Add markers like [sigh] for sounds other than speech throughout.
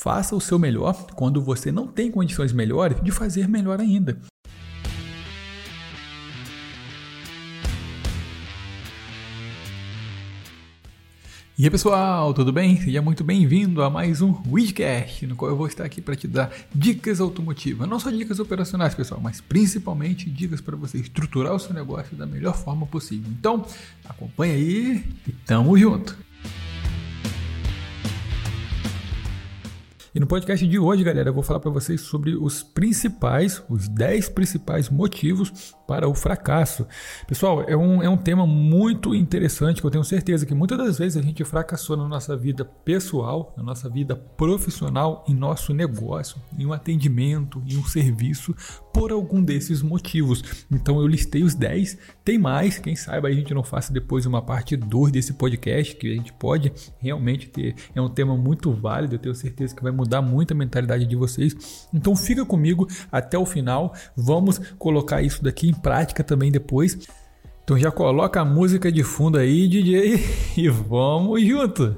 Faça o seu melhor quando você não tem condições melhores de fazer melhor ainda. E aí pessoal, tudo bem? Seja muito bem-vindo a mais um Widcast, no qual eu vou estar aqui para te dar dicas automotivas. Não só dicas operacionais, pessoal, mas principalmente dicas para você estruturar o seu negócio da melhor forma possível. Então, acompanha aí e tamo junto! E no podcast de hoje, galera, eu vou falar para vocês sobre os principais, os 10 principais motivos para o fracasso. Pessoal, é um, é um tema muito interessante que eu tenho certeza que muitas das vezes a gente fracassou na nossa vida pessoal, na nossa vida profissional, em nosso negócio, em um atendimento, em um serviço, por algum desses motivos. Então eu listei os 10, tem mais, quem sabe a gente não faça depois uma parte 2 desse podcast, que a gente pode realmente ter. É um tema muito válido, eu tenho certeza que vai mudar muito a mentalidade de vocês. Então fica comigo até o final, vamos colocar isso daqui prática também depois. Então já coloca a música de fundo aí, DJ, [laughs] e vamos junto!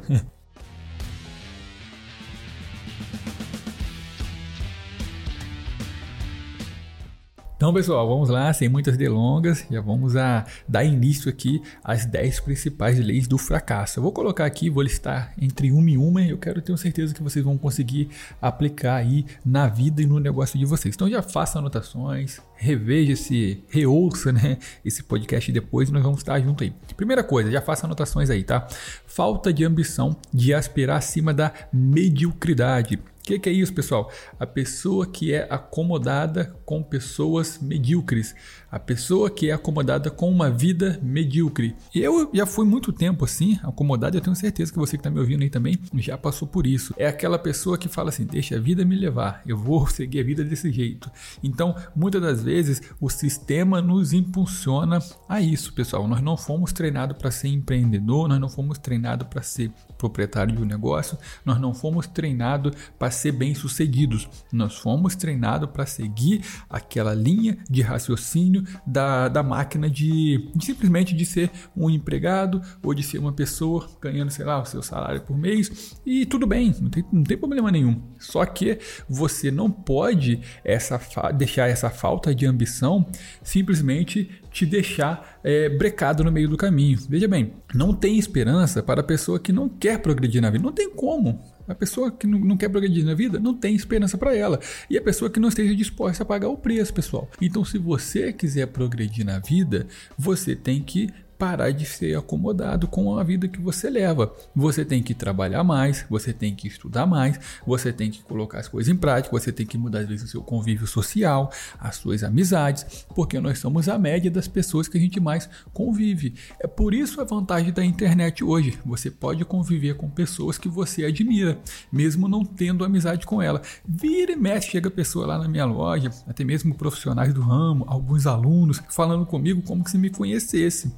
Então, pessoal, vamos lá, sem muitas delongas, já vamos a dar início aqui às 10 principais leis do fracasso. Eu vou colocar aqui, vou listar entre uma e uma, eu quero ter certeza que vocês vão conseguir aplicar aí na vida e no negócio de vocês. Então já faça anotações, reveja esse, reouça, né, esse podcast depois e nós vamos estar junto aí. Primeira coisa, já faça anotações aí, tá? Falta de ambição de aspirar acima da mediocridade. O que, que, é isso, pessoal? A pessoa que é acomodada com pessoas medíocres. A pessoa que é acomodada com uma vida medíocre. Eu já fui muito tempo assim, acomodado. Eu tenho certeza que você que está me ouvindo aí também já passou por isso. É aquela pessoa que fala assim: deixa a vida me levar, eu vou [laughs] seguir a vida desse jeito. Então, muitas das vezes, o sistema nos impulsiona a isso, pessoal. Nós não fomos treinados para ser empreendedor, nós não fomos treinados para ser proprietário de um negócio, nós não fomos treinados para ser bem-sucedidos. Nós fomos treinados para seguir aquela linha de raciocínio da, da máquina de, de, simplesmente de ser um empregado ou de ser uma pessoa ganhando, sei lá, o seu salário por mês. E tudo bem, não tem, não tem problema nenhum. Só que você não pode essa, deixar essa falta de ambição simplesmente te deixar é, brecado no meio do caminho. Veja bem, não tem esperança para a pessoa que não quer progredir na vida. Não tem como. A pessoa que não, quer progredir na vida não tem esperança para ela. E a pessoa que não esteja disposta a pagar o preço, pessoal. Então, se você quiser progredir na vida, você tem que parar de ser acomodado com a vida que você leva. Você tem que trabalhar mais, você tem que estudar mais, você tem que colocar as coisas em prática, você tem que mudar às vezes o seu convívio social, as suas amizades, porque nós somos a média das pessoas que a gente mais convive. É por isso a vantagem da internet hoje. Você pode conviver com pessoas que você admira, mesmo não tendo amizade com ela. Vira e mexe, chega pessoa lá na minha loja, até mesmo profissionais do ramo, alguns alunos, falando comigo como se me conhecesse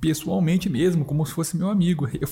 pessoalmente mesmo, como se fosse meu amigo. [laughs] Eu,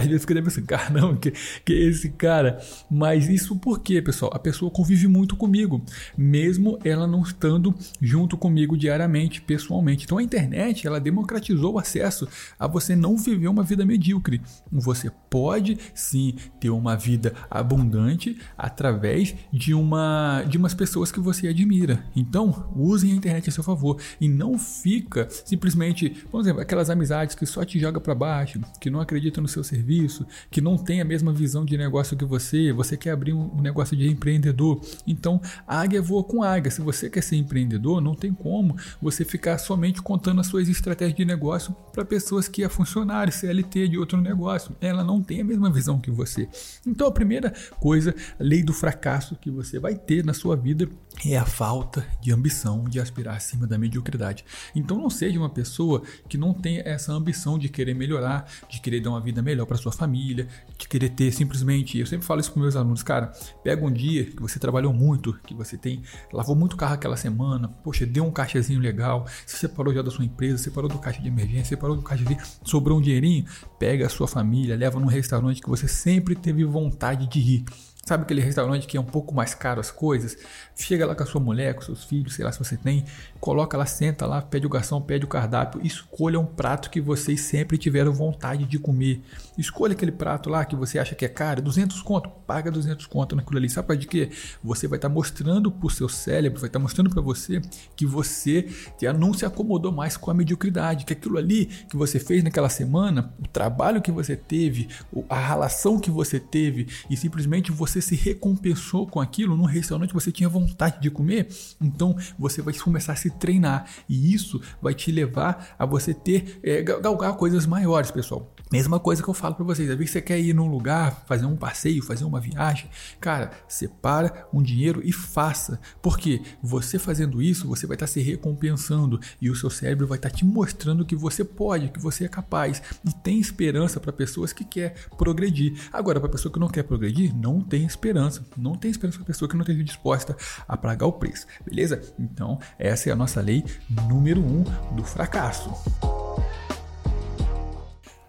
às vezes fico [laughs] pensando, caramba, que, que é esse cara? Mas isso por quê, pessoal? A pessoa convive muito comigo, mesmo ela não estando junto comigo diariamente, pessoalmente. Então a internet, ela democratizou o acesso a você não viver uma vida medíocre. Você pode sim ter uma vida abundante através de uma de umas pessoas que você admira. Então, usem a internet a seu favor e não fica simplesmente, por exemplo, aquelas amizades que só te joga para baixo, que não acredita no seu serviço, que não tem a mesma visão de negócio que você, você quer abrir um negócio de empreendedor. Então, águia voa com águia. Se você quer ser empreendedor, não tem como você ficar somente contando as suas estratégias de negócio para pessoas que é funcionário, CLT de outro negócio. Ela não tem a mesma visão que você. Então, a primeira coisa, a lei do fracasso que você vai ter na sua vida é a falta de ambição de aspirar acima da mediocridade. Então, não seja uma pessoa que não tem essa ambição de querer melhorar, de querer dar uma vida melhor para sua família, de querer ter simplesmente. Eu sempre falo isso para meus alunos, cara. Pega um dia que você trabalhou muito, que você tem lavou muito carro aquela semana, poxa, deu um caixazinho legal, você separou já da sua empresa, separou do caixa de emergência, separou do caixa de sobrou um dinheirinho, pega a sua família, leva num restaurante que você sempre teve vontade de ir Sabe aquele restaurante que é um pouco mais caro as coisas? Chega lá com a sua mulher, com seus filhos, sei lá se você tem, coloca lá, senta lá, pede o garçom, pede o cardápio, escolha um prato que vocês sempre tiveram vontade de comer. Escolha aquele prato lá que você acha que é caro, 200 conto, paga 200 conto naquilo ali. Sabe de quê? Você vai estar tá mostrando para o seu cérebro, vai estar tá mostrando para você que você já não se acomodou mais com a mediocridade, que aquilo ali que você fez naquela semana, o trabalho que você teve, a relação que você teve e simplesmente você se recompensou com aquilo, num restaurante você tinha vontade de comer, então você vai começar a se treinar e isso vai te levar a você ter, é, galgar coisas maiores, pessoal. Mesma coisa que eu falo para vocês, às vezes você quer ir num lugar, fazer um passeio, fazer uma viagem, cara, separa um dinheiro e faça, porque você fazendo isso, você vai estar tá se recompensando e o seu cérebro vai estar tá te mostrando que você pode, que você é capaz e tem esperança para pessoas que quer progredir. Agora, para pessoa que não quer progredir, não tem esperança, não tem esperança para pessoa que não esteja disposta a pagar o preço, beleza? Então, essa é a nossa lei número um do fracasso.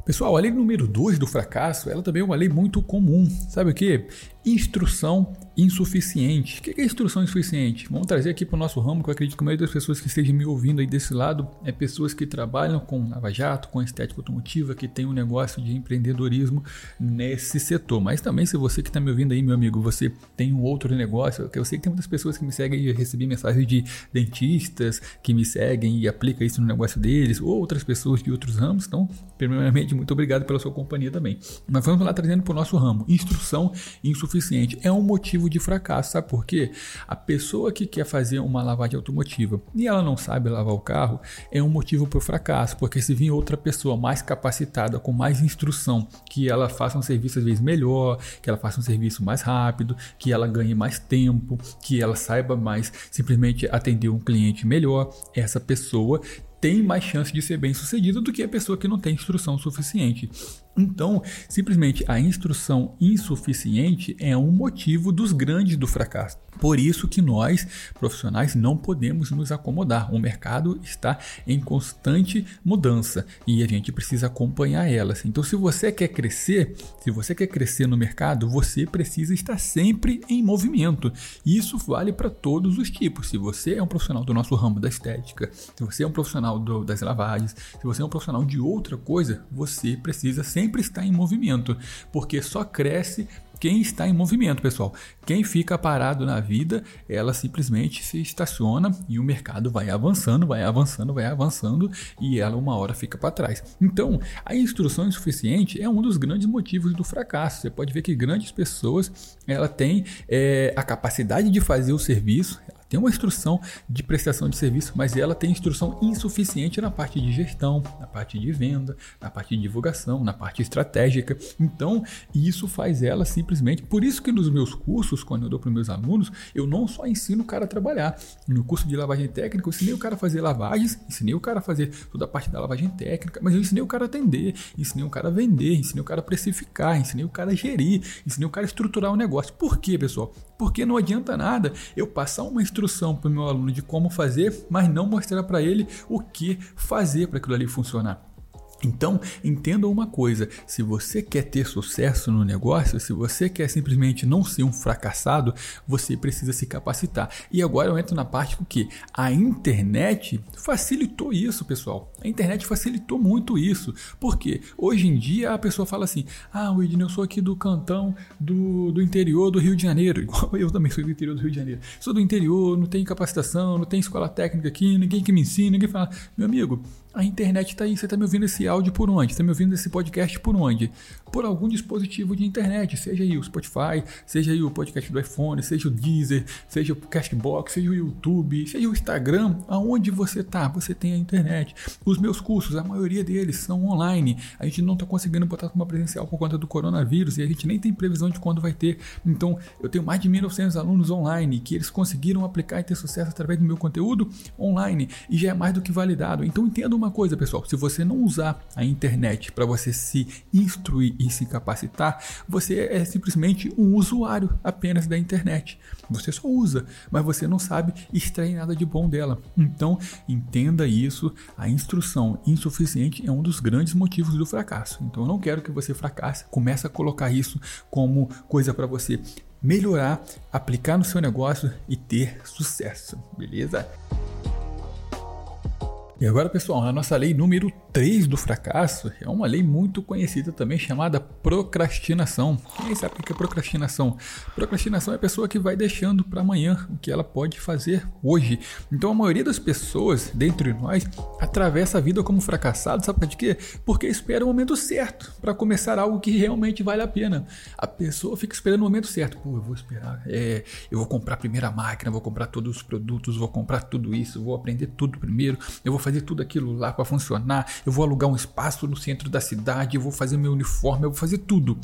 Pessoal, a lei número 2 do fracasso, ela também é uma lei muito comum. Sabe o que? Instrução insuficiente. O que é instrução insuficiente? Vamos trazer aqui para o nosso ramo, que eu acredito que a maioria das pessoas que estejam me ouvindo aí desse lado é pessoas que trabalham com lava-jato, com estética automotiva, que tem um negócio de empreendedorismo nesse setor. Mas também, se você que está me ouvindo aí, meu amigo, você tem um outro negócio, eu sei que tem muitas pessoas que me seguem e recebi mensagens de dentistas que me seguem e aplicam isso no negócio deles, ou outras pessoas de outros ramos. Então, primeiramente, muito obrigado pela sua companhia também. Mas vamos lá trazendo para o nosso ramo. Instrução insuficiente é um motivo de fracasso. Sabe por quê? A pessoa que quer fazer uma lavagem automotiva e ela não sabe lavar o carro é um motivo para o fracasso, porque se vir outra pessoa mais capacitada, com mais instrução, que ela faça um serviço às vezes melhor, que ela faça um serviço mais rápido, que ela ganhe mais tempo, que ela saiba mais simplesmente atender um cliente melhor, essa pessoa tem mais chance de ser bem sucedida do que a pessoa que não tem instrução suficiente. Então, simplesmente a instrução insuficiente é um motivo dos grandes do fracasso. Por isso que nós, profissionais, não podemos nos acomodar. O mercado está em constante mudança e a gente precisa acompanhar elas. Então, se você quer crescer, se você quer crescer no mercado, você precisa estar sempre em movimento. Isso vale para todos os tipos. Se você é um profissional do nosso ramo da estética, se você é um profissional do, das lavagens, se você é um profissional de outra coisa, você precisa sempre estar em movimento, porque só cresce quem está em movimento, pessoal. Quem fica parado na vida, ela simplesmente se estaciona e o mercado vai avançando, vai avançando, vai avançando e ela uma hora fica para trás. Então, a instrução insuficiente é um dos grandes motivos do fracasso. Você pode ver que grandes pessoas ela tem é, a capacidade de fazer o serviço, tem uma instrução de prestação de serviço, mas ela tem instrução insuficiente na parte de gestão, na parte de venda, na parte de divulgação, na parte estratégica. Então, isso faz ela simplesmente. Por isso que nos meus cursos, quando eu dou para meus alunos, eu não só ensino o cara a trabalhar. No curso de lavagem técnica, eu ensinei o cara a fazer lavagens, ensinei o cara a fazer toda a parte da lavagem técnica, mas eu ensinei o cara a atender, ensinei o cara a vender, ensinei o cara a precificar, ensinei o cara a gerir, ensinei o cara a estruturar o negócio. Por quê, pessoal? Porque não adianta nada eu passar uma instrução instrução para o meu aluno de como fazer, mas não mostrar para ele o que fazer para aquilo ali funcionar. Então, entenda uma coisa: se você quer ter sucesso no negócio, se você quer simplesmente não ser um fracassado, você precisa se capacitar. E agora eu entro na parte que a internet facilitou isso, pessoal. A internet facilitou muito isso. Porque hoje em dia a pessoa fala assim: Ah, Widney, eu sou aqui do cantão do, do interior do Rio de Janeiro. [laughs] Igual eu também sou do interior do Rio de Janeiro. Sou do interior, não tem capacitação, não tem escola técnica aqui, ninguém que me ensina, ninguém fala. Meu amigo, a internet está aí, você está me ouvindo esse áudio por onde? Está me ouvindo esse podcast por onde? Por algum dispositivo de internet, seja aí o Spotify, seja aí o podcast do iPhone, seja o Deezer, seja o Castbox, seja o YouTube, seja o Instagram, aonde você está, você tem a internet. Os meus cursos, a maioria deles são online. A gente não está conseguindo botar uma presencial por conta do coronavírus e a gente nem tem previsão de quando vai ter. Então, eu tenho mais de 1.900 alunos online que eles conseguiram aplicar e ter sucesso através do meu conteúdo online e já é mais do que validado. Então, entenda uma coisa, pessoal: se você não usar a internet para você se instruir e se capacitar, você é simplesmente um usuário apenas da internet. Você só usa, mas você não sabe extrair nada de bom dela. Então, entenda isso: a instrução insuficiente é um dos grandes motivos do fracasso. Então, eu não quero que você fracasse. Comece a colocar isso como coisa para você melhorar, aplicar no seu negócio e ter sucesso, beleza? E agora, pessoal, a nossa lei número 3 do fracasso é uma lei muito conhecida também chamada procrastinação. Quem sabe o que é procrastinação? Procrastinação é a pessoa que vai deixando para amanhã o que ela pode fazer hoje. Então a maioria das pessoas, dentre nós, atravessa a vida como fracassado, sabe por quê? Porque espera o momento certo para começar algo que realmente vale a pena. A pessoa fica esperando o momento certo. Pô, eu vou esperar, é, eu vou comprar a primeira máquina, vou comprar todos os produtos, vou comprar tudo isso, vou aprender tudo primeiro, eu vou fazer tudo aquilo lá para funcionar eu vou alugar um espaço no centro da cidade, eu vou fazer meu uniforme, eu vou fazer tudo.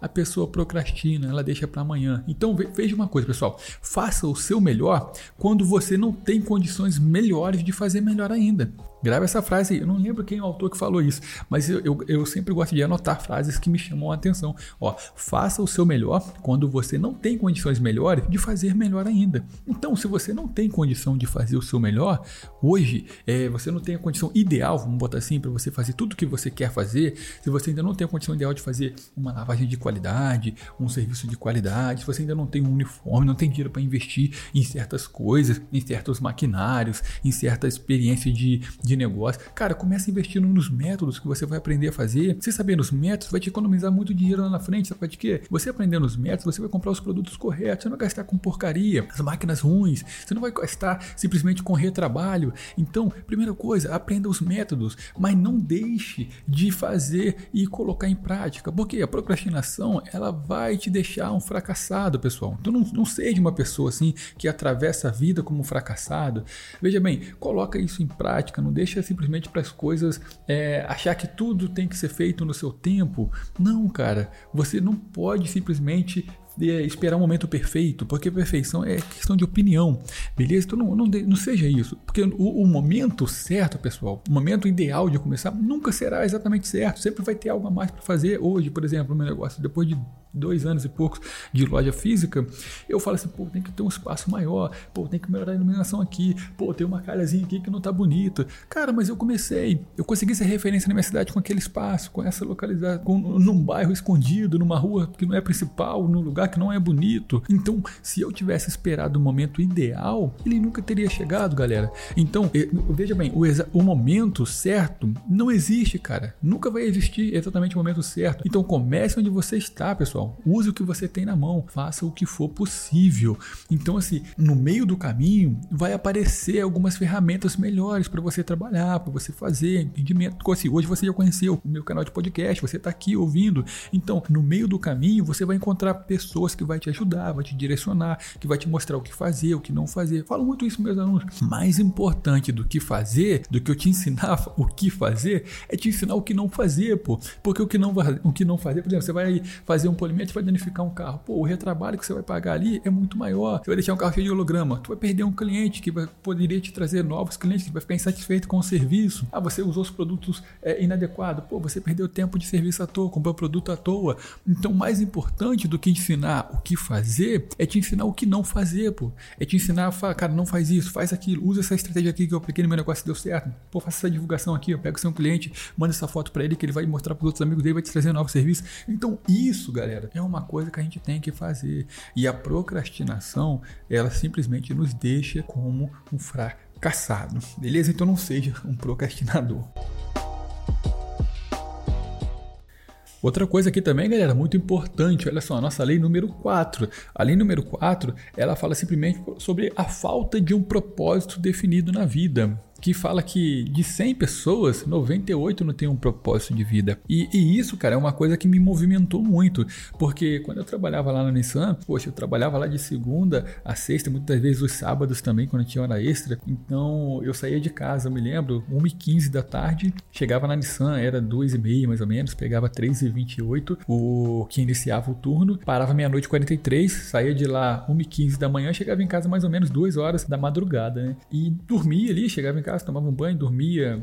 A pessoa procrastina, ela deixa para amanhã. Então veja uma coisa, pessoal: faça o seu melhor quando você não tem condições melhores de fazer melhor ainda. Grave essa frase aí. Eu não lembro quem é o autor que falou isso, mas eu, eu, eu, sempre gosto de anotar frases que me chamam a atenção. Ó, faça o seu melhor quando você não tem condições melhores de fazer melhor ainda. Então, se você não tem condição de fazer o seu melhor, hoje é, você não tem a condição ideal, vamos botar assim, para você fazer tudo o que você quer fazer. Se você ainda não tem a condição ideal de fazer uma lavagem de qualidade, um serviço de qualidade, se você ainda não tem um uniforme, não tem dinheiro para investir em certas coisas, em certos maquinários, em certa experiência de de negócio. Cara, comece investindo nos métodos que você vai aprender a fazer. Você sabendo os métodos vai te economizar muito dinheiro lá na frente. Sabe de quê? Você aprendendo os métodos, você vai comprar os produtos corretos. Você não vai gastar com porcaria, as máquinas ruins. Você não vai gastar simplesmente com retrabalho. Então, primeira coisa, aprenda os métodos, mas não deixe de fazer e colocar em prática. Porque a procrastinação, ela vai te deixar um fracassado, pessoal. Então, não, não seja uma pessoa assim que atravessa a vida como um fracassado. Veja bem, coloca isso em prática, não deixa simplesmente para as coisas é, achar que tudo tem que ser feito no seu tempo. Não, cara, você não pode simplesmente é, esperar o um momento perfeito, porque perfeição é questão de opinião, beleza? Então não, não, não seja isso, porque o, o, momento certo, pessoal, o momento ideal de começar nunca será exatamente certo, sempre vai ter algo a mais para fazer. Hoje, por exemplo, no meu negócio, depois de dois anos e poucos de loja física, eu falo assim, pô, tem que ter um espaço maior, pô, tem que melhorar a iluminação aqui, pô, tem uma calhazinha aqui que não tá bonita. Cara, mas eu comecei, eu consegui ser referência na minha cidade com aquele espaço, com essa localização, com, num bairro escondido, numa rua que não é principal, num lugar que não é bonito. Então, se eu tivesse esperado o momento ideal, ele nunca teria chegado, galera. Então, veja bem, o, o momento certo não existe, cara. Nunca vai existir exatamente o momento certo. Então, comece onde você está, pessoal pessoal. Use o que você tem na mão, faça o que for possível. Então, assim, no meio do caminho vai aparecer algumas ferramentas melhores para você trabalhar, para você fazer entendimento. Assim, hoje você já conheceu o meu canal de podcast, você está aqui ouvindo. Então, no meio do caminho, você vai encontrar pessoas que vai te ajudar, vai te direcionar, que vai te mostrar o que fazer, o que não fazer. Falo muito isso meus alunos. Mais importante do que fazer, do que eu te ensinar [laughs] o que fazer, é te ensinar o que não fazer, pô. Porque o que não, o que não fazer, por exemplo, você vai fazer um polimento vai danificar um carro. Pô, o retrabalho que você vai pagar ali é muito maior. Você vai deixar um carro cheio de holograma. Tu vai perder um cliente que vai, poderia te trazer novos clientes que vai ficar insatisfeito com o serviço. Ah, você usou os produtos é, inadequados. Pô, você perdeu tempo de serviço à toa, comprou produto à toa. Então, mais importante do que ensinar o que fazer é te ensinar o que não fazer, pô. É te ensinar, fala, cara, não faz isso, faz aquilo, usa essa estratégia aqui que eu apliquei no meu negócio e deu certo. Pô, faça essa divulgação aqui, eu pego seu cliente, manda essa foto para ele que ele vai mostrar para os outros amigos dele, vai te trazer novos serviços. Então, isso, galera, é uma coisa que a gente tem que fazer. E a procrastinação, ela simplesmente nos deixa como um fracassado. Beleza? Então não seja um procrastinador. Outra coisa aqui também, galera, muito importante, olha só, a nossa lei número 4. A lei número 4, ela fala simplesmente sobre a falta de um propósito definido na vida que fala que de 100 pessoas, 98 não tem um propósito de vida. E, e, isso, cara, é uma coisa que me movimentou muito, porque quando eu trabalhava lá na Nissan, poxa, eu trabalhava lá de segunda a sexta, muitas vezes os sábados também, quando tinha hora extra. Então eu saía de casa, eu me lembro, 1h15 da tarde, chegava na Nissan, era 2h30 mais ou menos, pegava 3h28, o que iniciava o turno, parava meia-noite 43, saía de lá 1h15 da manhã, chegava em casa mais ou menos 2 horas da madrugada, né? E dormia ali, chegava em casa, tomava um banho, dormia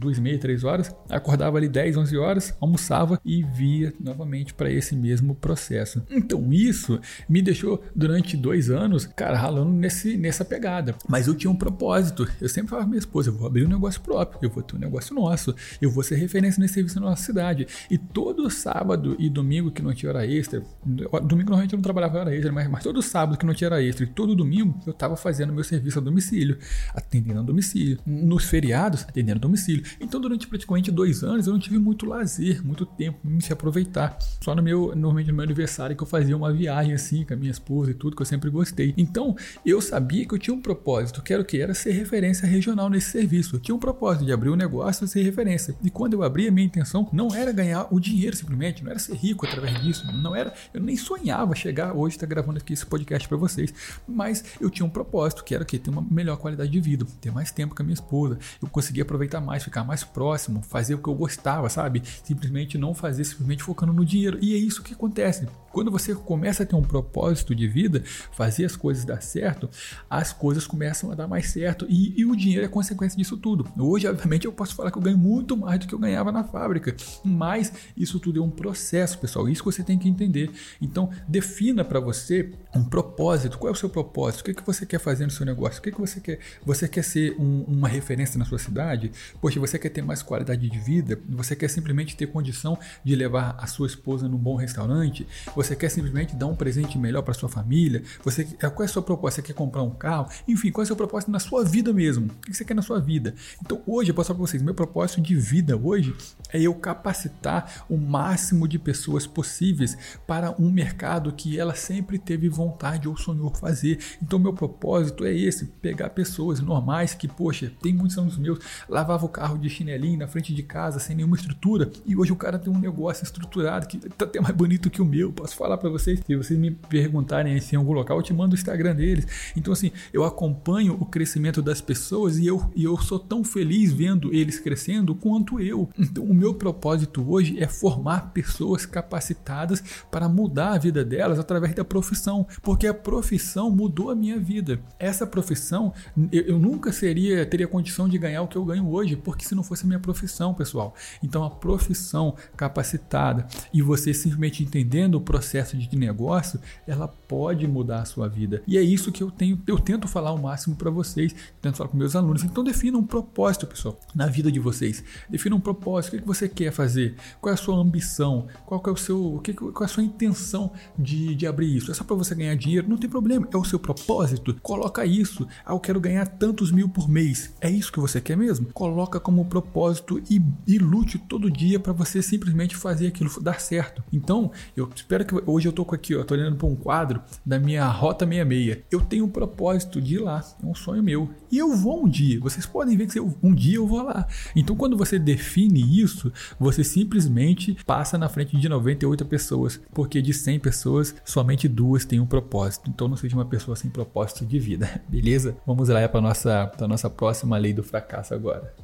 duas e meia, três horas, acordava ali 10, 11 horas, almoçava e via novamente para esse mesmo processo. Então isso me deixou durante dois anos, cara, ralando nesse, nessa pegada. Mas eu tinha um propósito. Eu sempre falava minha esposa, eu vou abrir um negócio próprio, eu vou ter um negócio nosso, eu vou ser referência nesse serviço na nossa cidade. E todo sábado e domingo que não tinha hora extra, domingo normalmente eu não trabalhava hora extra, mas, mas todo sábado que não tinha hora extra e todo domingo eu estava fazendo meu serviço a domicílio, atendendo a domicílio. Nos feriados, atendendo a domicílio. Então, durante praticamente dois anos, eu não tive muito lazer, muito tempo me se aproveitar. Só no meu, normalmente no meu aniversário, que eu fazia uma viagem assim com a minha esposa e tudo, que eu sempre gostei. Então, eu sabia que eu tinha um propósito, que era o que? Era ser referência regional nesse serviço. Eu tinha um propósito de abrir um negócio e ser referência. E quando eu abri, a minha intenção não era ganhar o dinheiro simplesmente, não era ser rico através disso, não era, eu nem sonhava chegar hoje estar tá gravando aqui esse podcast para vocês, mas eu tinha um propósito, que era o que ter uma melhor qualidade de vida, ter mais tempo com a minha esposa, eu conseguia aproveitar mais, ficar mais próximo, fazer o que eu gostava, sabe? Simplesmente não fazer simplesmente focando no dinheiro. E é isso que acontece. Quando você começa a ter um propósito de vida, fazer as coisas dar certo, as coisas começam a dar mais certo e, e, o dinheiro é consequência disso tudo. Hoje, obviamente, eu posso falar que eu ganho muito mais do que eu ganhava na fábrica, mas isso tudo é um processo, pessoal. Isso que você tem que entender. Então, defina para você um propósito. Qual é o seu propósito? O que, que você quer fazer no seu negócio? O que, que você quer? Você quer ser um, uma referência na sua cidade? Poxa, você quer ter mais qualidade de vida? Você quer simplesmente ter condição de levar a sua esposa num bom restaurante? Você quer simplesmente dar um presente melhor para sua família? Você, qual é a sua proposta? Você quer comprar um carro? Enfim, qual é a sua proposta na sua vida mesmo? O que você quer na sua vida? Então hoje eu posso falar para vocês, meu propósito de vida hoje é eu capacitar o máximo de pessoas possíveis para um mercado que ela sempre teve vontade ou sonhou fazer. Então meu propósito é esse, pegar pessoas normais que, poxa, tem muitos anos meus, lavava o carro de chinelinho na frente de casa sem nenhuma estrutura e hoje o cara tem um negócio estruturado que tá até mais bonito que o meu, posso falar para vocês. Se vocês me perguntarem se em algum local, eu te mando o Instagram deles. Então, assim, eu acompanho o crescimento das pessoas e eu, e eu sou tão feliz vendo eles crescendo quanto eu. Então, o meu propósito hoje é formar pessoas capacitadas para mudar a vida delas através da profissão, porque a profissão mudou a minha vida. Essa profissão, eu, eu nunca seria teria condição de ganhar o que eu ganho hoje, porque se não fosse a minha profissão, pessoal. Então, a profissão capacitada e você simplesmente entendendo o processo de negócio, ela pode mudar a sua vida. E é isso que eu tenho, eu tento falar o máximo para vocês, tento falar com meus alunos. Então defina um propósito, pessoal, na vida de vocês. Defina um propósito, o que você quer fazer, qual é a sua ambição, qual é o seu, o que, qual é a sua intenção de, de abrir isso. É só para você ganhar dinheiro? Não tem problema, é o seu propósito. Coloca isso. Ah, eu quero ganhar tantos mil por mês. É isso que você quer mesmo? Coloca como propósito e, e lute todo dia para você simplesmente fazer aquilo dar certo. Então, eu espero que hoje eu tô aqui, ó, tô olhando para um quadro da minha Rota 66. Eu tenho um propósito de ir lá, é um sonho meu. E eu vou um dia. Vocês podem ver que eu, um dia eu vou lá. Então, quando você define isso, você simplesmente passa na frente de 98 pessoas, porque de 100 pessoas, somente duas têm um propósito. Então, não seja uma pessoa sem propósito de vida, [laughs] beleza? Vamos lá para nossa para nossa próxima lei do fracasso agora.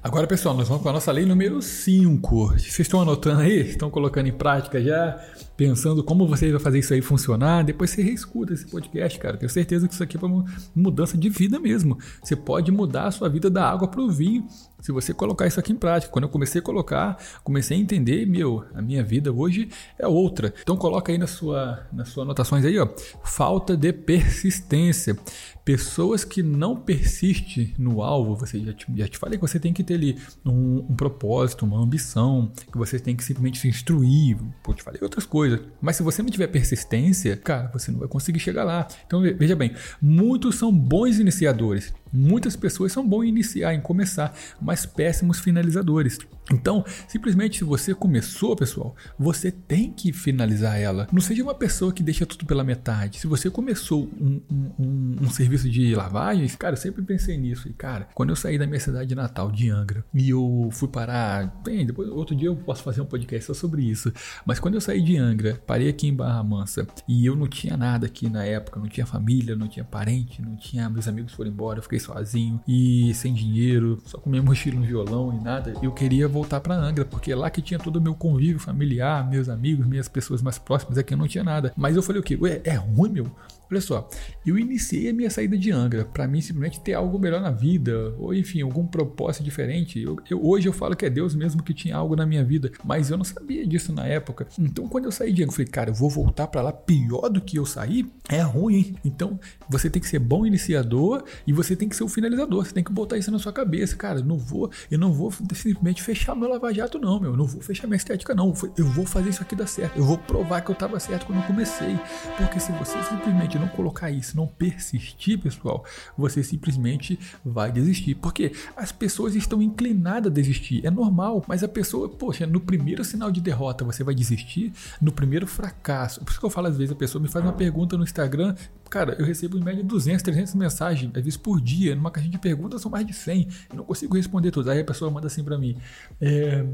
Agora, pessoal, nós vamos para a nossa lei número 5. Vocês estão anotando aí? Estão colocando em prática já? Pensando como vocês vão fazer isso aí funcionar? Depois você reescuta esse podcast, cara. Tenho certeza que isso aqui é uma mudança de vida mesmo. Você pode mudar a sua vida da água para o vinho se você colocar isso aqui em prática. Quando eu comecei a colocar, comecei a entender, meu, a minha vida hoje é outra. Então coloca aí na sua, nas suas anotações aí, ó, falta de persistência. Pessoas que não persistem no alvo, você já te, já te falei que você tem que ter ali um, um propósito, uma ambição, que você tem que simplesmente se instruir, pô, te falei outras coisas. Mas se você não tiver persistência, cara, você não vai conseguir chegar lá. Então veja bem, muitos são bons iniciadores, Muitas pessoas são bons em iniciar, em começar, mas péssimos finalizadores. Então, simplesmente se você começou, pessoal, você tem que finalizar ela. Não seja uma pessoa que deixa tudo pela metade. Se você começou um, um, um, serviço de lavagens, cara, eu sempre pensei nisso. E, cara, quando eu saí da minha cidade natal, de Angra, e eu fui parar. Bem, depois, outro dia eu posso fazer um podcast só sobre isso. Mas quando eu saí de Angra, parei aqui em Barra Mansa, e eu não tinha nada aqui na época, não tinha família, não tinha parente, não tinha. Meus amigos foram embora, eu fiquei sozinho e sem dinheiro, só com minha [laughs] mochila, um violão e nada. Eu queria voltar para Angra, porque é lá que tinha todo o meu convívio familiar, meus amigos, minhas pessoas mais próximas, aqui eu não tinha nada. Mas eu falei o quê? Ué, é ruim, meu? Olha só, eu iniciei a minha saída de Angra para mim simplesmente ter algo melhor na vida, ou enfim, algum propósito diferente. Eu, eu, hoje eu falo que é Deus mesmo que tinha algo na minha vida, mas eu não sabia disso na época. Então, quando eu saí de Angra, eu falei, cara, eu vou voltar para lá pior do que eu saí? É ruim, hein? Então, você tem que ser bom iniciador e você tem que ser o finalizador. Você tem que botar isso na sua cabeça, cara. Não vou, eu não vou simplesmente fechar meu lava-jato, não, meu. Eu não vou fechar minha estética, não. Eu vou fazer isso aqui dar certo. Eu vou provar que eu estava certo quando eu comecei. Porque se você simplesmente não colocar isso, não persistir, pessoal, você simplesmente vai desistir. Porque as pessoas estão inclinadas a desistir. É normal, mas a pessoa, poxa, no primeiro sinal de derrota você vai desistir, no primeiro fracasso. Por isso que eu falo às vezes, a pessoa me faz uma pergunta no Instagram, cara, eu recebo em média 200, 300 mensagens, às vezes por dia, numa caixinha de perguntas são mais de 100, eu não consigo responder todas. Aí a pessoa manda assim para mim, é,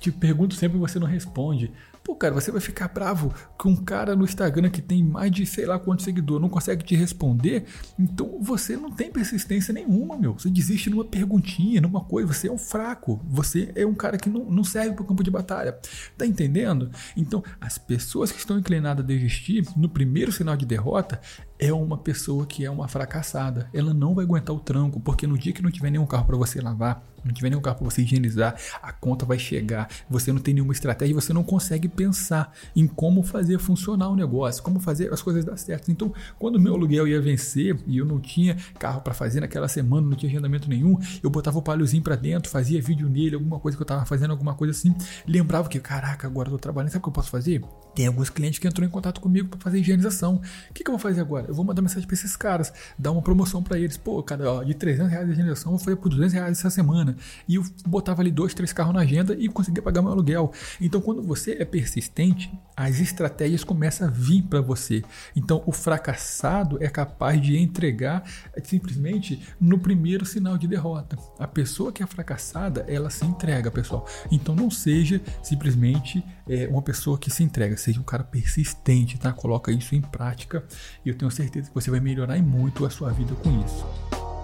te pergunto sempre e você não responde. Pô, cara, você vai ficar bravo que um cara no Instagram que tem mais de sei lá quantos seguidores não consegue te responder? Então você não tem persistência nenhuma, meu. Você desiste numa perguntinha, numa coisa. Você é um fraco. Você é um cara que não, não serve para o campo de batalha. Tá entendendo? Então, as pessoas que estão inclinadas a desistir, no primeiro sinal de derrota, é uma pessoa que é uma fracassada. Ela não vai aguentar o tranco, porque no dia que não tiver nenhum carro para você lavar, não tiver nenhum carro para você higienizar, a conta vai chegar. Você não tem nenhuma estratégia, você não consegue pensar em como fazer funcionar o negócio, como fazer as coisas dar certo. Então, quando o meu aluguel ia vencer e eu não tinha carro para fazer naquela semana, não tinha agendamento nenhum, eu botava o palhozinho para dentro, fazia vídeo nele, alguma coisa que eu tava fazendo, alguma coisa assim, lembrava que, caraca, agora eu tô trabalhando, sabe o que eu posso fazer? Tem alguns clientes que entrou em contato comigo para fazer higienização. O que, que, eu vou fazer agora? Eu vou mandar mensagem para esses caras, dar uma promoção para eles. Pô, cada ó, de 300 reais de higienização, eu vou fazer por 200 reais essa semana. E eu botava ali dois, três carros na agenda e conseguia pagar meu aluguel. Então, quando você é persistente, as estratégias começam a vir para você. Então, o fracassado é capaz de entregar simplesmente no primeiro sinal de derrota. A pessoa que é fracassada, ela se entrega, pessoal. Então, não seja simplesmente é, uma pessoa que se entrega seja um cara persistente, tá? Coloca isso em prática e eu tenho certeza que você vai melhorar muito a sua vida com isso.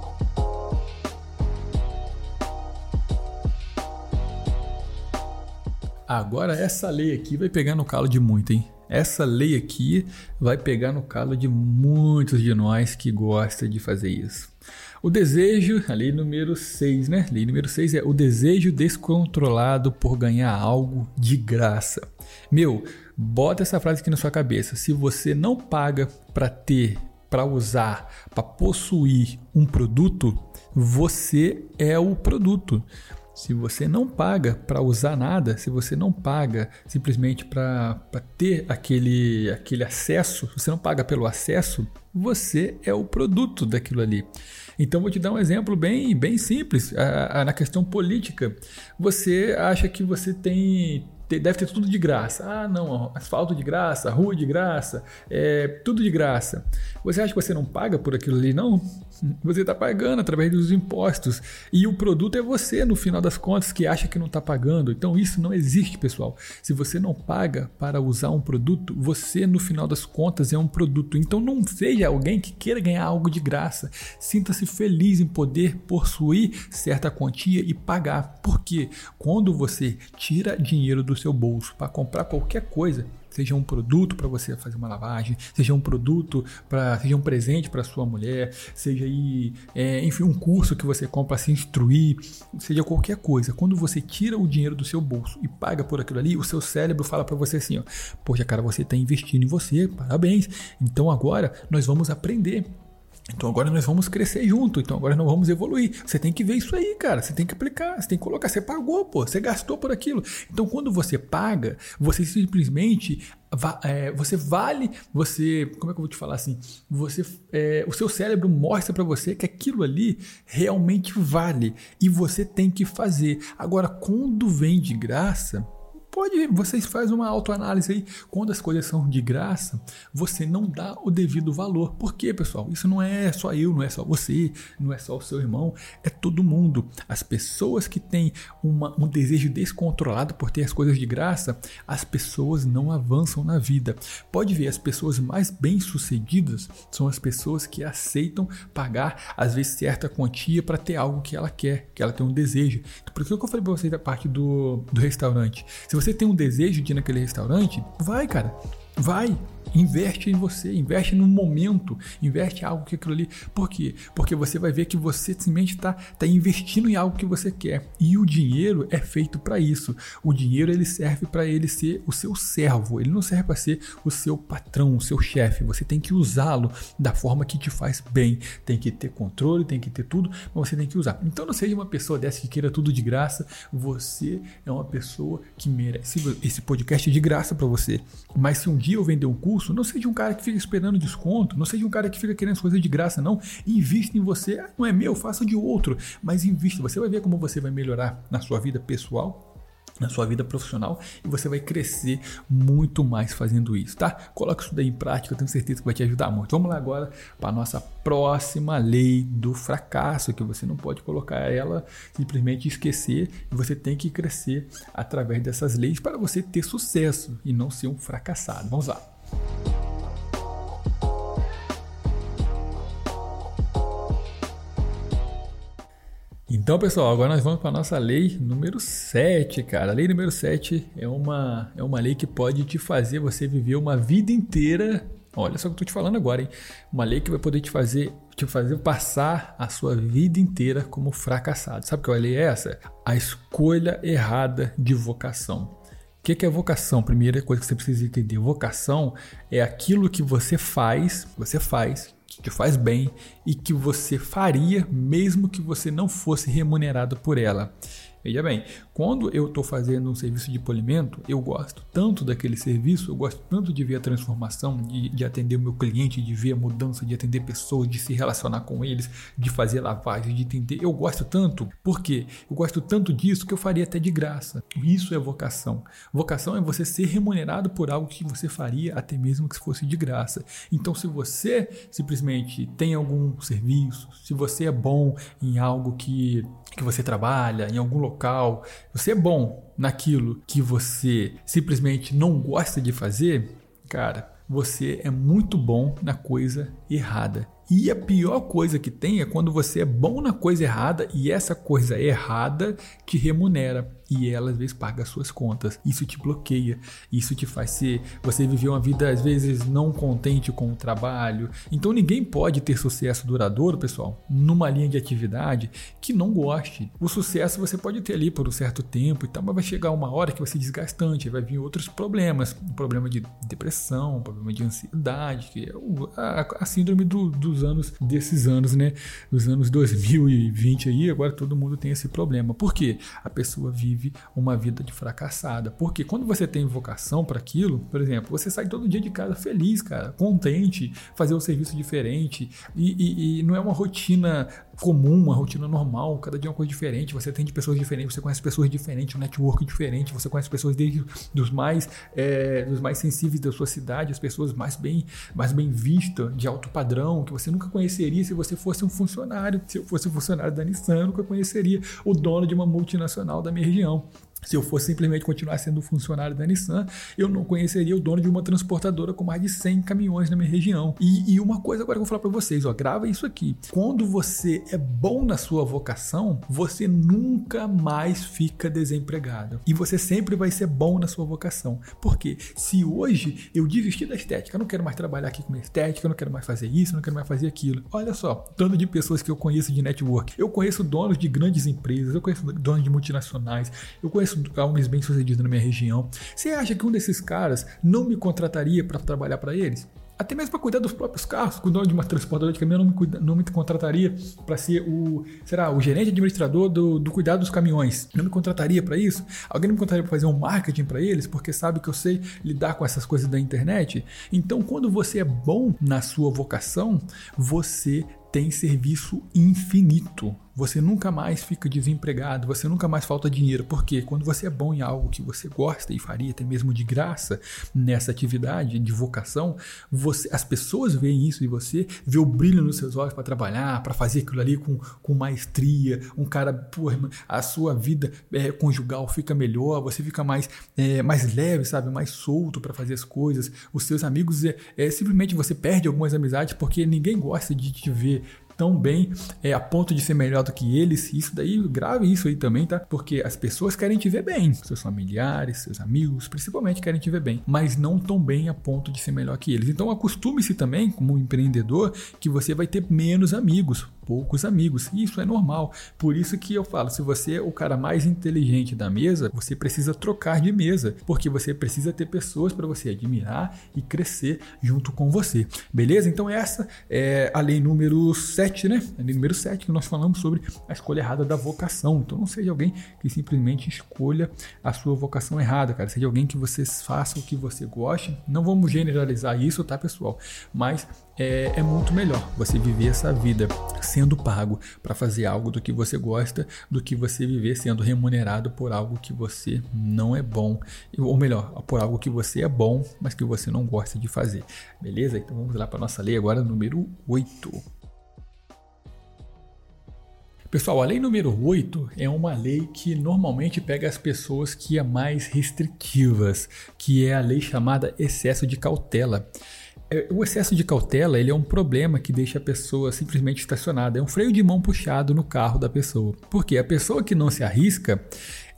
Agora essa lei aqui vai pegar no calo de muito, hein? Essa lei aqui vai pegar no calo de muitos de nós que gosta de fazer isso. O desejo, a lei número 6, né? Lei número 6 é o desejo descontrolado por ganhar algo de graça. Meu, bota essa frase aqui na sua cabeça. Se você não paga para ter, para usar, para possuir um produto, você é o produto. Se você não paga para usar nada, se você não paga simplesmente para ter aquele, aquele acesso, você não paga pelo acesso, você é o produto daquilo ali. Então vou te dar um exemplo bem, bem simples. A, a, na questão política, você acha que você tem deve ter tudo de graça. Ah, não, asfalto de graça, rua de graça, é, tudo de graça. Você acha que você não paga por aquilo ali? Não. Você está pagando através dos impostos. E o produto é você, no final das contas, que acha que não está pagando. Então isso não existe, pessoal. Se você não paga para usar um produto, você, no final das contas, é um produto. Então não seja alguém que queira ganhar algo de graça. Sinta-se feliz em poder possuir certa quantia e pagar. Porque quando você tira dinheiro do seu bolso para comprar qualquer coisa, seja um produto para você fazer uma lavagem, seja um produto para, seja um presente para sua mulher, seja aí, é, enfim, um curso que você compra para se instruir, seja qualquer coisa. Quando você tira o dinheiro do seu bolso e paga por aquilo ali, o seu cérebro fala para você assim, ó, poxa, cara, você está investindo em você, parabéns. Então agora nós vamos aprender então agora nós vamos crescer junto, então agora nós vamos evoluir. Você tem que ver isso aí, cara. Você tem que aplicar, você tem que colocar. Você pagou, pô, você gastou por aquilo. Então quando você paga, você simplesmente é, você vale, você, como é que eu vou te falar assim? Você, é, o seu cérebro mostra para você que aquilo ali realmente vale e você tem que fazer. Agora, quando vem de graça, Pode, vocês fazem uma autoanálise aí. Quando as coisas são de graça, você não dá o devido valor. Por quê, pessoal? Isso não é só eu, não é só você, não é só o seu irmão, é todo mundo. As pessoas que têm uma, um desejo descontrolado por ter as coisas de graça, as pessoas não avançam na vida. Pode ver, as pessoas mais bem-sucedidas são as pessoas que aceitam pagar, às vezes, certa quantia para ter algo que ela quer, que ela tem um desejo. Por que eu falei para vocês da parte do, do restaurante. Se você tem um desejo de ir naquele restaurante, vai, cara. Vai. Investe em você, investe no momento, investe em algo que aquilo ali. Por quê? Porque você vai ver que você simplesmente está tá investindo em algo que você quer. E o dinheiro é feito para isso. O dinheiro ele serve para ele ser o seu servo. Ele não serve para ser o seu patrão, o seu chefe. Você tem que usá-lo da forma que te faz bem. Tem que ter controle, tem que ter tudo, mas você tem que usar. Então não seja uma pessoa dessa que queira tudo de graça. Você é uma pessoa que merece esse podcast de graça para você. Mas se um dia eu vender um curso, não seja um cara que fica esperando desconto, não seja um cara que fica querendo as coisas de graça, não. Invista em você. Ah, não é meu, faça de outro, mas invista. Você vai ver como você vai melhorar na sua vida pessoal na sua vida profissional e você vai crescer muito mais fazendo isso, tá? Coloque isso daí em prática, eu tenho certeza que vai te ajudar muito. Vamos lá agora para a nossa próxima lei do fracasso, que você não pode colocar ela simplesmente esquecer e você tem que crescer através dessas leis para você ter sucesso e não ser um fracassado. Vamos lá. Então, pessoal, agora nós vamos para a nossa lei número 7, cara. A lei número 7 é uma, é uma lei que pode te fazer você viver uma vida inteira. Olha só o que eu tô te falando agora, hein? Uma lei que vai poder te fazer, te fazer passar a sua vida inteira como fracassado. Sabe qual lei é essa? A escolha errada de vocação. O que é vocação? Primeira coisa que você precisa entender: vocação é aquilo que você faz, você faz que te faz bem e que você faria mesmo que você não fosse remunerado por ela. Veja bem, quando eu estou fazendo um serviço de polimento, eu gosto tanto daquele serviço, eu gosto tanto de ver a transformação, de, de, atender o meu cliente, de ver a mudança, de atender pessoas, de se relacionar com eles, de fazer lavagem, de entender. Eu gosto tanto, porque eu gosto tanto disso que eu faria até de graça. Isso é vocação. Vocação é você ser remunerado por algo que você faria até mesmo que fosse de graça. Então, se você simplesmente tem algum serviço, se você é bom em algo que, que você trabalha, em algum local, você é bom naquilo que você simplesmente não gosta de fazer, cara, você é muito bom na coisa errada. E a pior coisa que tem é quando você é bom na coisa errada e essa coisa errada te remunera e ela às vezes paga as suas contas. Isso te bloqueia, isso te faz ser você viver uma vida às vezes não contente com o trabalho. Então ninguém pode ter sucesso duradouro, pessoal, numa linha de atividade que não goste. O sucesso você pode ter ali por um certo tempo e tal, mas vai chegar uma hora que vai ser desgastante, vai vir outros problemas, um problema de depressão, um problema de ansiedade, que é a, a síndrome do, dos anos desses anos, né? Dos anos 2020 aí, agora todo mundo tem esse problema. Por quê? A pessoa vive vive uma vida de fracassada. Porque quando você tem vocação para aquilo, por exemplo, você sai todo dia de casa feliz, cara, contente, fazer um serviço diferente e, e, e não é uma rotina comum, uma rotina normal, cada dia é uma coisa diferente, você atende pessoas diferentes, você conhece pessoas diferentes, um network diferente, você conhece pessoas desde dos mais, é, dos mais sensíveis da sua cidade, as pessoas mais bem, mais bem vistas, de alto padrão, que você nunca conheceria se você fosse um funcionário, se eu fosse um funcionário da Nissan, eu nunca conheceria o dono de uma multinacional da minha região região. Se eu fosse simplesmente continuar sendo funcionário da Nissan, eu não conheceria o dono de uma transportadora com mais de 100 caminhões na minha região. E, e uma coisa agora que eu vou falar para vocês, ó, grava isso aqui. Quando você é bom na sua vocação, você nunca mais fica desempregado. E você sempre vai ser bom na sua vocação. Porque se hoje eu desistir da estética, eu não quero mais trabalhar aqui com estética, eu não quero mais fazer isso, eu não quero mais fazer aquilo. Olha só, tanto de pessoas que eu conheço de network. Eu conheço donos de grandes empresas, eu conheço donos de multinacionais, eu conheço conheço homens bem-sucedidos na minha região. Você acha que um desses caras não me contrataria para trabalhar para eles? Até mesmo para cuidar dos próprios carros, dono de uma transportadora de caminhão não me, cuida, não me contrataria para ser o, será, o gerente administrador do, do cuidado dos caminhões. Não me contrataria para isso? Alguém me contrataria para fazer um marketing para eles, porque sabe que eu sei lidar com essas coisas da internet? Então, quando você é bom na sua vocação, você tem serviço infinito. Você nunca mais fica desempregado, você nunca mais falta dinheiro, porque quando você é bom em algo que você gosta e faria até mesmo de graça nessa atividade de vocação, você, as pessoas veem isso em você, vê o brilho nos seus olhos para trabalhar, para fazer aquilo ali com, com maestria. Um cara, porra, a sua vida é, conjugal fica melhor, você fica mais, é, mais leve, sabe, mais solto para fazer as coisas. Os seus amigos, é, é, simplesmente você perde algumas amizades porque ninguém gosta de te ver tão bem é, a ponto de ser melhor do que eles. Isso daí, grave isso aí também, tá? Porque as pessoas querem te ver bem, seus familiares, seus amigos, principalmente querem te ver bem, mas não tão bem a ponto de ser melhor que eles. Então acostume-se também, como empreendedor, que você vai ter menos amigos, poucos amigos. Isso é normal. Por isso que eu falo, se você é o cara mais inteligente da mesa, você precisa trocar de mesa, porque você precisa ter pessoas para você admirar e crescer junto com você. Beleza? Então essa é a lei número 7, né? A lei número 7 que nós falamos sobre a escolha errada da vocação. Então não seja alguém que simplesmente escolha a sua vocação errada, cara. Seja alguém que você faça o que você goste. Não vamos generalizar isso, tá, pessoal? Mas é, é, muito melhor você viver essa vida sendo pago para fazer algo do que você gosta do que você viver sendo remunerado por algo que você não é bom, ou melhor, por algo que você é bom, mas que você não gosta de fazer. Beleza? Então vamos lá para nossa lei agora, número 8. Pessoal, a lei número 8 é uma lei que normalmente pega as pessoas que é mais restritivas, que é a lei chamada excesso de cautela. É, o excesso de cautela ele é um problema que deixa a pessoa simplesmente estacionada. É um freio de mão puxado no carro da pessoa. Porque a pessoa que não se arrisca,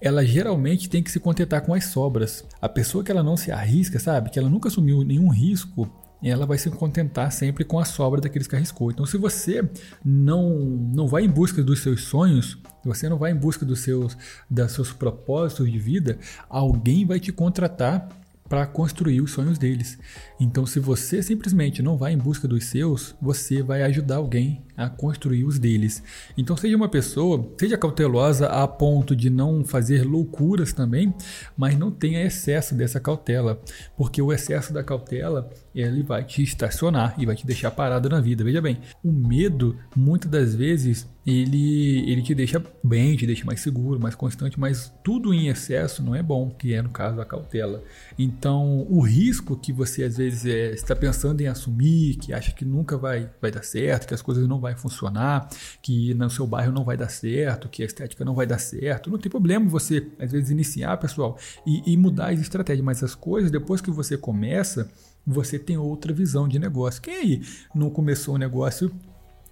ela geralmente tem que se contentar com as sobras. A pessoa que ela não se arrisca, sabe, que ela nunca assumiu nenhum risco, ela vai se contentar sempre com a sobra daqueles que arriscou. Então, se você não, não vai em busca dos seus sonhos, se você não vai em busca dos seus, dos seus propósitos de vida, alguém vai te contratar para construir os sonhos deles. Então, se você simplesmente não vai em busca dos seus, você vai ajudar alguém a construir os deles. Então, seja uma pessoa, seja cautelosa a ponto de não fazer loucuras também, mas não tenha excesso dessa cautela, porque o excesso da cautela ele vai te estacionar e vai te deixar parado na vida. Veja bem, o medo muitas das vezes ele, ele te deixa bem, te deixa mais seguro, mais constante, mas tudo em excesso não é bom, que é no caso a cautela. Então, o risco que você às vezes é, está pensando em assumir, que acha que nunca vai, vai dar certo, que as coisas não vão funcionar, que no seu bairro não vai dar certo, que a estética não vai dar certo, não tem problema você às vezes iniciar, pessoal, e, e mudar as estratégias, mas as coisas depois que você começa, você tem outra visão de negócio. Quem aí não começou um negócio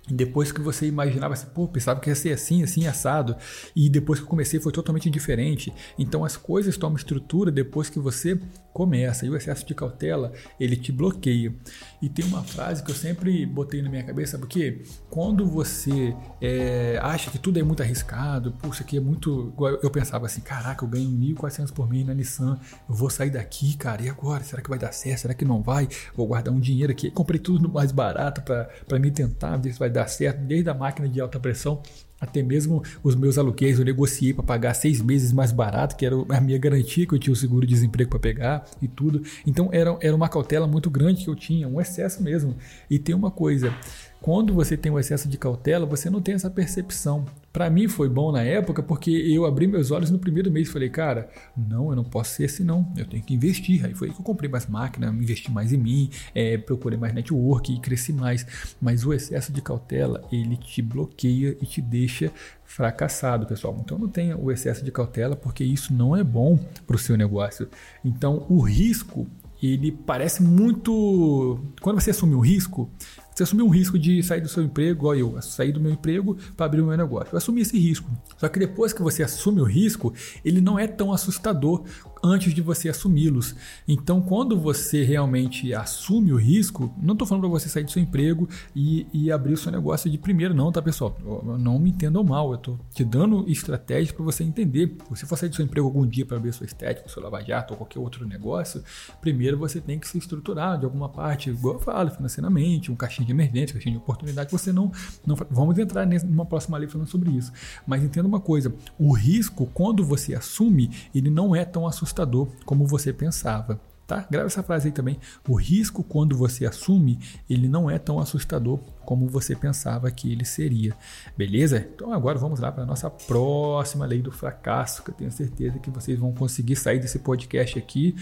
depois que você imaginava assim, pô, pensava que ia ser assim, assim, assado, e depois que eu comecei foi totalmente diferente. Então as coisas tomam estrutura depois que você começa, e o excesso de cautela, ele te bloqueia. E tem uma frase que eu sempre botei na minha cabeça, porque quando você é, acha que tudo é muito arriscado, puxa, que é muito. Eu pensava assim, caraca, eu ganho 1.400 por mês na Nissan, eu vou sair daqui, cara, e agora? Será que vai dar certo? Será que não vai? Vou guardar um dinheiro aqui. Comprei tudo mais barato para me tentar ver se vai dar certo, desde a máquina de alta pressão até mesmo os meus aluguéis eu negociei para pagar seis meses mais barato, que era a minha garantia que eu tinha o seguro-desemprego para pegar e tudo. Então era, era uma cautela muito grande que eu tinha, um excesso mesmo. E tem uma coisa, quando você tem um excesso de cautela, você não tem essa percepção. Para mim foi bom na época porque eu abri meus olhos no primeiro mês e falei, cara, não, eu não posso ser assim não, eu tenho que investir. Aí foi aí que eu comprei mais máquina, investi mais em mim, é, procurei mais network e cresci mais. Mas o excesso de cautela, ele te bloqueia e te deixa fracassado, pessoal. Então não tenha o excesso de cautela porque isso não é bom para o seu negócio. Então o risco ele parece muito. Quando você assume o risco, você assumiu um risco de sair do seu emprego, igual eu, sair do meu emprego para abrir o meu negócio. Eu assumi esse risco. Só que depois que você assume o risco, ele não é tão assustador antes de você assumi-los. Então, quando você realmente assume o risco, não estou falando para você sair do seu emprego e, e, abrir o seu negócio de primeiro, não, tá, pessoal? Não me entendam mal, eu estou te dando estratégias para você entender. Se você for sair do seu emprego algum dia para abrir sua estética, seu lava-jato ou qualquer outro negócio, primeiro você tem que se estruturar de alguma parte, igual eu falo, financeiramente, um caixinha de emergência, caixinha de oportunidade. Você não, não. Vamos entrar numa próxima lei falando sobre isso. Mas entenda uma coisa: o risco, quando você assume, ele não é tão assustador assustador como você pensava. Tá? Grava essa frase aí também. O risco, quando você assume, ele não é tão assustador como você pensava que ele seria. Beleza? Então agora vamos lá para a nossa próxima lei do fracasso, que eu tenho certeza que vocês vão conseguir sair desse podcast aqui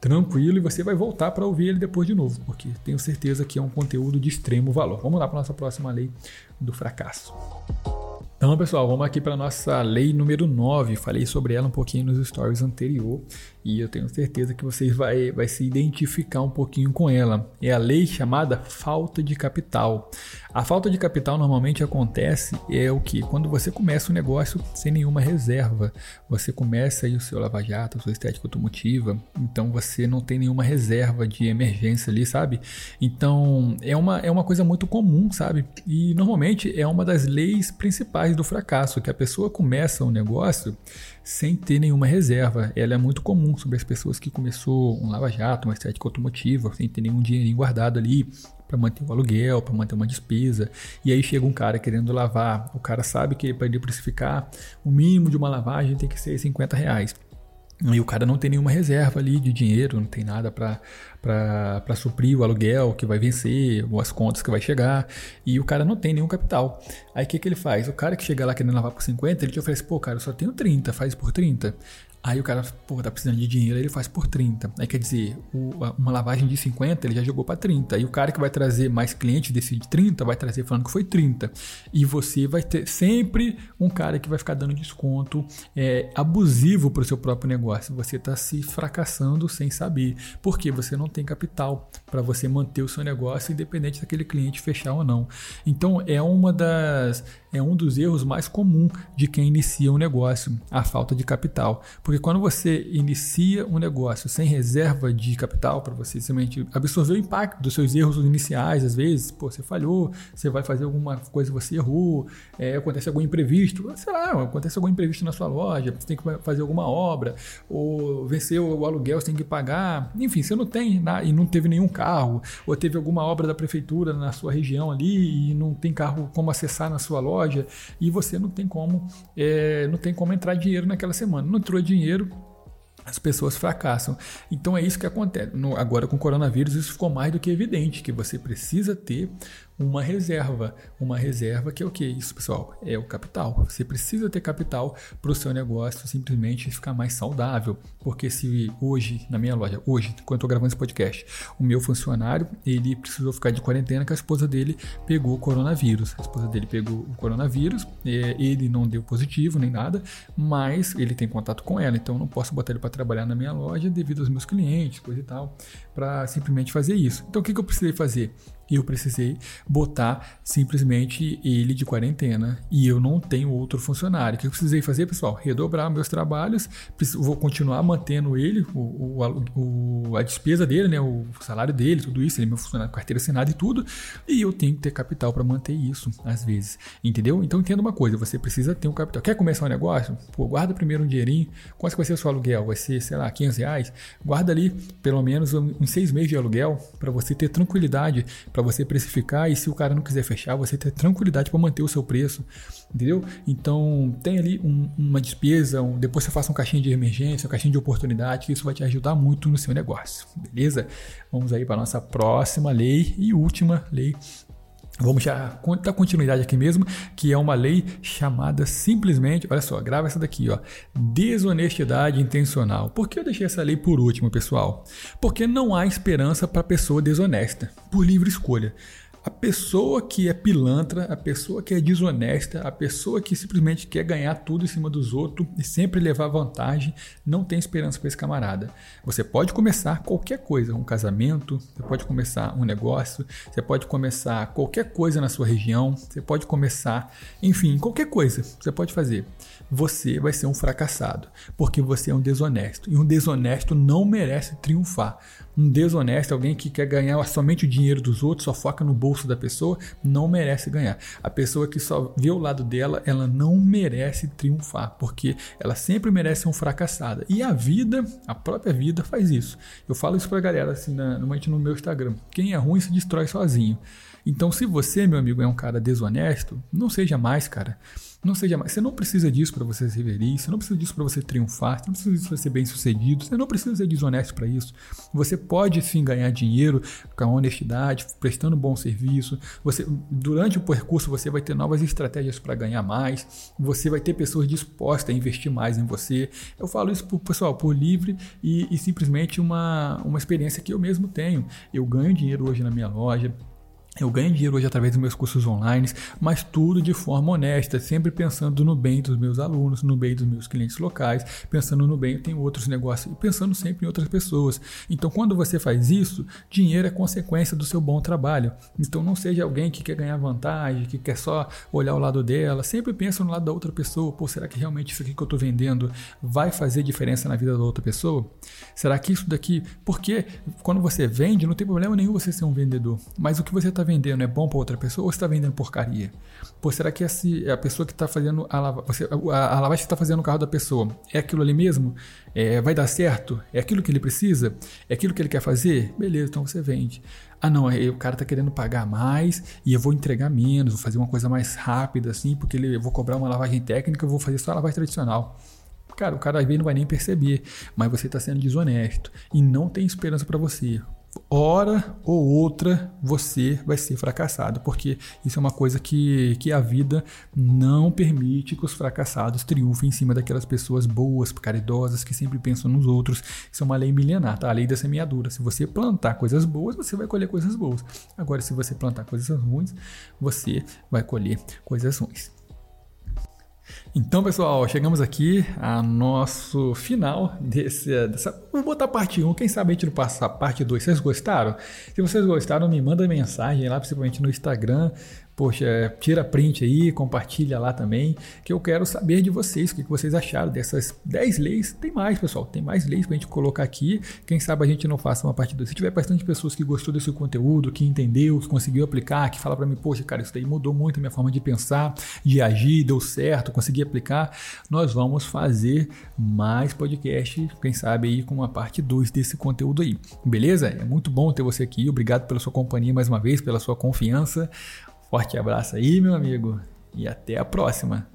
tranquilo e você vai voltar para ouvir ele depois de novo, porque tenho certeza que é um conteúdo de extremo valor. Vamos lá para a nossa próxima lei do fracasso. Então, pessoal, vamos aqui para nossa lei número 9. Falei sobre ela um pouquinho nos stories anterior e eu tenho certeza que vocês vai, vai se identificar um pouquinho com ela. É a lei chamada falta de capital. A falta de capital normalmente acontece é o que quando você começa um negócio sem nenhuma reserva. Você começa aí o seu lava-jato, a sua estética automotiva, então você não tem nenhuma reserva de emergência ali, sabe? Então é uma, é uma coisa muito comum, sabe? E normalmente é uma das leis principais do fracasso, que a pessoa começa um negócio sem ter nenhuma reserva. Ela é muito comum sobre as pessoas que começou um lava-jato, uma estética automotiva, sem ter nenhum dinheirinho guardado ali para manter o aluguel, para manter uma despesa. E aí chega um cara querendo lavar. O cara sabe que para ele precificar o mínimo de uma lavagem tem que ser 50 reais. E o cara não tem nenhuma reserva ali de dinheiro, não tem nada para suprir o aluguel que vai vencer, ou as contas que vai chegar, e o cara não tem nenhum capital. Aí o que, que ele faz? O cara que chega lá querendo lavar por 50, ele te oferece, pô, cara, eu só tenho 30, faz por 30. Aí o cara, pô, tá precisando de dinheiro, ele faz por 30. Aí quer dizer, o, uma lavagem de 50, ele já jogou para 30. E o cara que vai trazer mais cliente desse de 30 vai trazer falando que foi 30. E você vai ter sempre um cara que vai ficar dando desconto é, abusivo para o seu próprio negócio. Você está se fracassando sem saber. Porque você não tem capital para você manter o seu negócio, independente daquele cliente fechar ou não. Então é uma das é um dos erros mais comuns de quem inicia um negócio, a falta de capital. Porque quando você inicia um negócio sem reserva de capital para você simplesmente absorver o impacto dos seus erros iniciais, às vezes, pô, você falhou, você vai fazer alguma coisa você errou, é, acontece algum imprevisto, sei lá, acontece algum imprevisto na sua loja, você tem que fazer alguma obra, ou venceu o aluguel, você tem que pagar, enfim, você não tem nada, e não teve nenhum carro, ou teve alguma obra da prefeitura na sua região ali e não tem carro como acessar na sua loja, e você não tem como, é, não tem como entrar dinheiro naquela semana. Não entrou dinheiro, as pessoas fracassam. Então é isso que acontece. No, agora com o coronavírus isso ficou mais do que evidente que você precisa ter uma reserva. Uma reserva que é o que isso, pessoal? É o capital. Você precisa ter capital para o seu negócio simplesmente ficar mais saudável. Porque se hoje, na minha loja, hoje, quando eu gravando esse podcast, o meu funcionário, ele precisou ficar de quarentena que a esposa dele pegou o coronavírus. A esposa dele pegou o coronavírus, é, ele não deu positivo nem nada, mas ele tem contato com ela, então eu não posso botar ele para trabalhar na minha loja devido aos meus clientes, coisa e tal, para simplesmente fazer isso. Então o que, que eu precisei fazer? E eu precisei botar simplesmente ele de quarentena e eu não tenho outro funcionário. O que eu precisei fazer, pessoal? Redobrar meus trabalhos, vou continuar mantendo ele, o, o, a despesa dele, né, o salário dele, tudo isso, ele é meu funcionário, carteira assinada e tudo, e eu tenho que ter capital para manter isso, às vezes, entendeu? Então entenda uma coisa, você precisa ter um capital. Quer começar um negócio? Pô, guarda primeiro um dinheirinho. Quanto vai ser o seu aluguel? Vai ser, sei lá, 500 reais? Guarda ali pelo menos uns seis meses de aluguel para você ter tranquilidade para você precificar e se o cara não quiser fechar, você ter tranquilidade para manter o seu preço, entendeu? Então tem ali um, uma despesa, um, depois você faça um caixinha de emergência, um caixinha de oportunidade, que isso vai te ajudar muito no seu negócio, beleza? Vamos aí para nossa próxima lei e última lei Vamos já dar continuidade aqui mesmo, que é uma lei chamada simplesmente, olha só, grava essa daqui, ó, desonestidade intencional. Por que eu deixei essa lei por último, pessoal? Porque não há esperança para pessoa desonesta, por livre escolha. A pessoa que é pilantra, a pessoa que é desonesta, a pessoa que simplesmente quer ganhar tudo em cima dos outros e sempre levar vantagem, não tem esperança para esse camarada. Você pode começar qualquer coisa, um casamento, você pode começar um negócio, você pode começar qualquer coisa na sua região, você pode começar, enfim, qualquer coisa você pode fazer. Você vai ser um fracassado, porque você é um desonesto. E um desonesto não merece triunfar. Um desonesto, alguém que quer ganhar somente o dinheiro dos outros, só foca no bolso da pessoa, não merece ganhar. A pessoa que só vê o lado dela, ela não merece triunfar, porque ela sempre merece ser um fracassada. E a vida, a própria vida faz isso. Eu falo isso pra galera assim, na, no meu Instagram. Quem é ruim se destrói sozinho. Então, se você, meu amigo, é um cara desonesto, não seja mais, cara. Não seja mais. Você não precisa disso para você ser feliz, você não precisa disso para você triunfar, você não precisa disso para ser bem sucedido, você não precisa ser desonesto para isso. Você pode sim ganhar dinheiro com a honestidade, prestando bom serviço. Você, durante o percurso, você vai ter novas estratégias para ganhar mais, você vai ter pessoas dispostas a investir mais em você. Eu falo isso, por, pessoal, por livre e, e simplesmente uma, uma experiência que eu mesmo tenho. Eu ganho dinheiro hoje na minha loja, Eu ganho dinheiro hoje através dos meus cursos online, mas tudo de forma honesta, sempre pensando no bem dos meus alunos, no bem dos meus clientes locais, pensando no bem, eu tenho outros negócios e pensando sempre em outras pessoas. Então, quando você faz isso, dinheiro é consequência do seu bom trabalho. Então, não seja alguém que quer ganhar vantagem, que quer só olhar o lado dela, sempre pensa no lado da outra pessoa. Pô, será que realmente isso aqui que eu estou vendendo vai fazer diferença na vida da outra pessoa? Será que isso daqui. Porque quando você vende, não tem problema nenhum você ser um vendedor, mas o que você está vendendo é bom para outra pessoa ou está vendendo porcaria? Pô, será que esse, a pessoa que está fazendo a, lava, você, a, a lavagem que está fazendo no carro da pessoa é aquilo ali mesmo? É, vai dar certo? É aquilo que ele precisa? É aquilo que ele quer fazer? Beleza, então você vende. Ah, não, o cara está querendo pagar mais e eu vou entregar menos, vou fazer uma coisa mais rápida assim, porque ele, eu vou cobrar uma lavagem técnica, eu vou fazer só a lavagem tradicional. Cara, o cara vezes não vai nem perceber, mas você está sendo desonesto e não tem esperança para você hora ou outra você vai ser fracassado, porque isso é uma coisa que, que a vida não permite que os fracassados triunfem em cima daquelas pessoas boas, caridosas, que sempre pensam nos outros. Isso é uma lei milenar, tá? A lei da semeadura. Se você plantar coisas boas, você vai colher coisas boas. Agora, se você plantar coisas ruins, você vai colher coisas ruins. Então, pessoal, chegamos aqui ao nosso final desse, dessa. Vou botar parte 1, quem sabe a gente não passa a parte 2. Vocês gostaram? Se vocês gostaram, me manda mensagem lá, principalmente no Instagram, Poxa, é, tira print aí, compartilha lá também, que eu quero saber de vocês, o que vocês acharam dessas 10 leis. Tem mais, pessoal, tem mais leis pra gente colocar aqui. Quem sabe a gente não faça uma parte 2. Se tiver bastante pessoas que gostou desse conteúdo, que entendeu, que conseguiu aplicar, que fala para mim, poxa, cara, isso daí mudou muito a minha forma de pensar, de agir, deu certo, consegui aplicar, nós vamos fazer mais podcast, quem sabe aí com uma parte 2 desse conteúdo aí. Beleza? É muito bom ter você aqui. Obrigado pela sua companhia mais uma vez, pela sua confiança. Forte abraço aí, meu amigo, e até a próxima.